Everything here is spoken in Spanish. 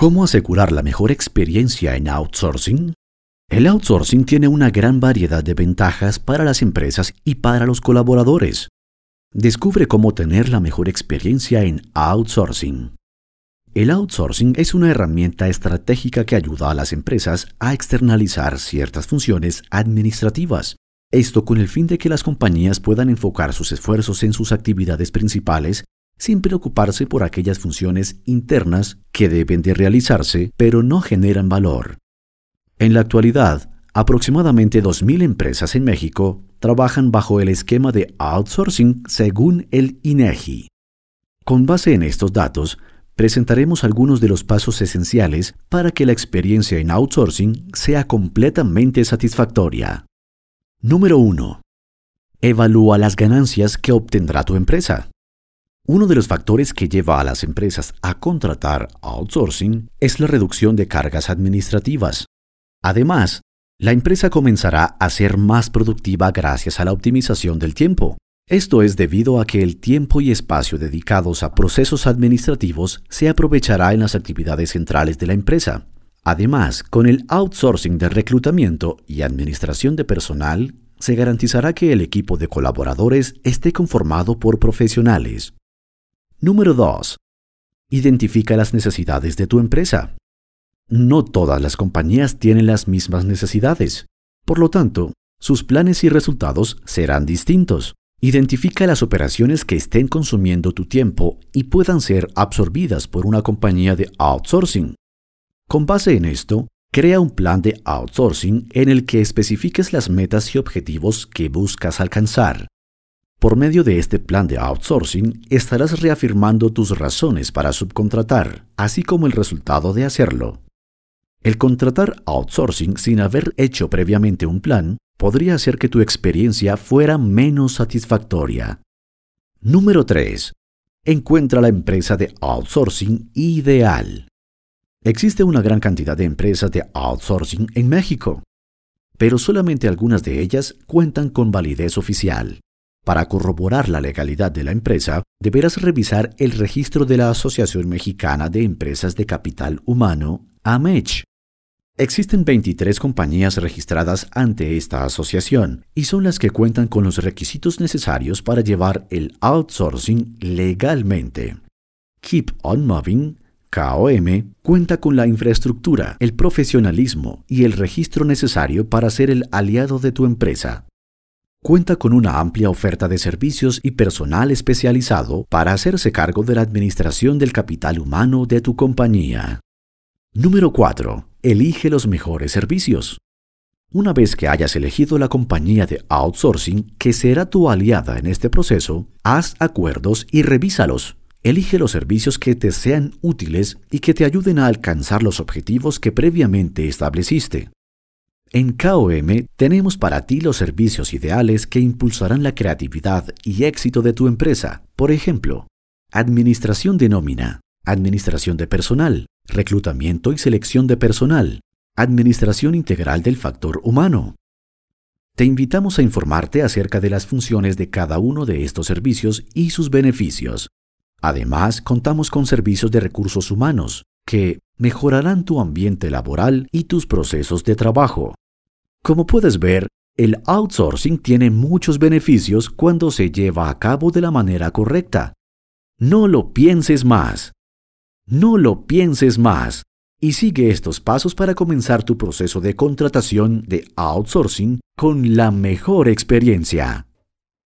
¿Cómo asegurar la mejor experiencia en outsourcing? El outsourcing tiene una gran variedad de ventajas para las empresas y para los colaboradores. Descubre cómo tener la mejor experiencia en outsourcing. El outsourcing es una herramienta estratégica que ayuda a las empresas a externalizar ciertas funciones administrativas. Esto con el fin de que las compañías puedan enfocar sus esfuerzos en sus actividades principales sin preocuparse por aquellas funciones internas que deben de realizarse pero no generan valor. En la actualidad, aproximadamente 2.000 empresas en México trabajan bajo el esquema de outsourcing según el INEGI. Con base en estos datos, presentaremos algunos de los pasos esenciales para que la experiencia en outsourcing sea completamente satisfactoria. Número 1. Evalúa las ganancias que obtendrá tu empresa. Uno de los factores que lleva a las empresas a contratar outsourcing es la reducción de cargas administrativas. Además, la empresa comenzará a ser más productiva gracias a la optimización del tiempo. Esto es debido a que el tiempo y espacio dedicados a procesos administrativos se aprovechará en las actividades centrales de la empresa. Además, con el outsourcing de reclutamiento y administración de personal, se garantizará que el equipo de colaboradores esté conformado por profesionales, Número 2. Identifica las necesidades de tu empresa. No todas las compañías tienen las mismas necesidades. Por lo tanto, sus planes y resultados serán distintos. Identifica las operaciones que estén consumiendo tu tiempo y puedan ser absorbidas por una compañía de outsourcing. Con base en esto, crea un plan de outsourcing en el que especifiques las metas y objetivos que buscas alcanzar. Por medio de este plan de outsourcing estarás reafirmando tus razones para subcontratar, así como el resultado de hacerlo. El contratar outsourcing sin haber hecho previamente un plan podría hacer que tu experiencia fuera menos satisfactoria. Número 3. Encuentra la empresa de outsourcing ideal. Existe una gran cantidad de empresas de outsourcing en México, pero solamente algunas de ellas cuentan con validez oficial. Para corroborar la legalidad de la empresa, deberás revisar el registro de la Asociación Mexicana de Empresas de Capital Humano, AMECH. Existen 23 compañías registradas ante esta asociación y son las que cuentan con los requisitos necesarios para llevar el outsourcing legalmente. Keep On Moving, KOM, cuenta con la infraestructura, el profesionalismo y el registro necesario para ser el aliado de tu empresa cuenta con una amplia oferta de servicios y personal especializado para hacerse cargo de la administración del capital humano de tu compañía. Número 4. Elige los mejores servicios. Una vez que hayas elegido la compañía de outsourcing que será tu aliada en este proceso, haz acuerdos y revísalos. Elige los servicios que te sean útiles y que te ayuden a alcanzar los objetivos que previamente estableciste. En KOM tenemos para ti los servicios ideales que impulsarán la creatividad y éxito de tu empresa. Por ejemplo, administración de nómina, administración de personal, reclutamiento y selección de personal, administración integral del factor humano. Te invitamos a informarte acerca de las funciones de cada uno de estos servicios y sus beneficios. Además, contamos con servicios de recursos humanos que mejorarán tu ambiente laboral y tus procesos de trabajo. Como puedes ver, el outsourcing tiene muchos beneficios cuando se lleva a cabo de la manera correcta. No lo pienses más. No lo pienses más. Y sigue estos pasos para comenzar tu proceso de contratación de outsourcing con la mejor experiencia.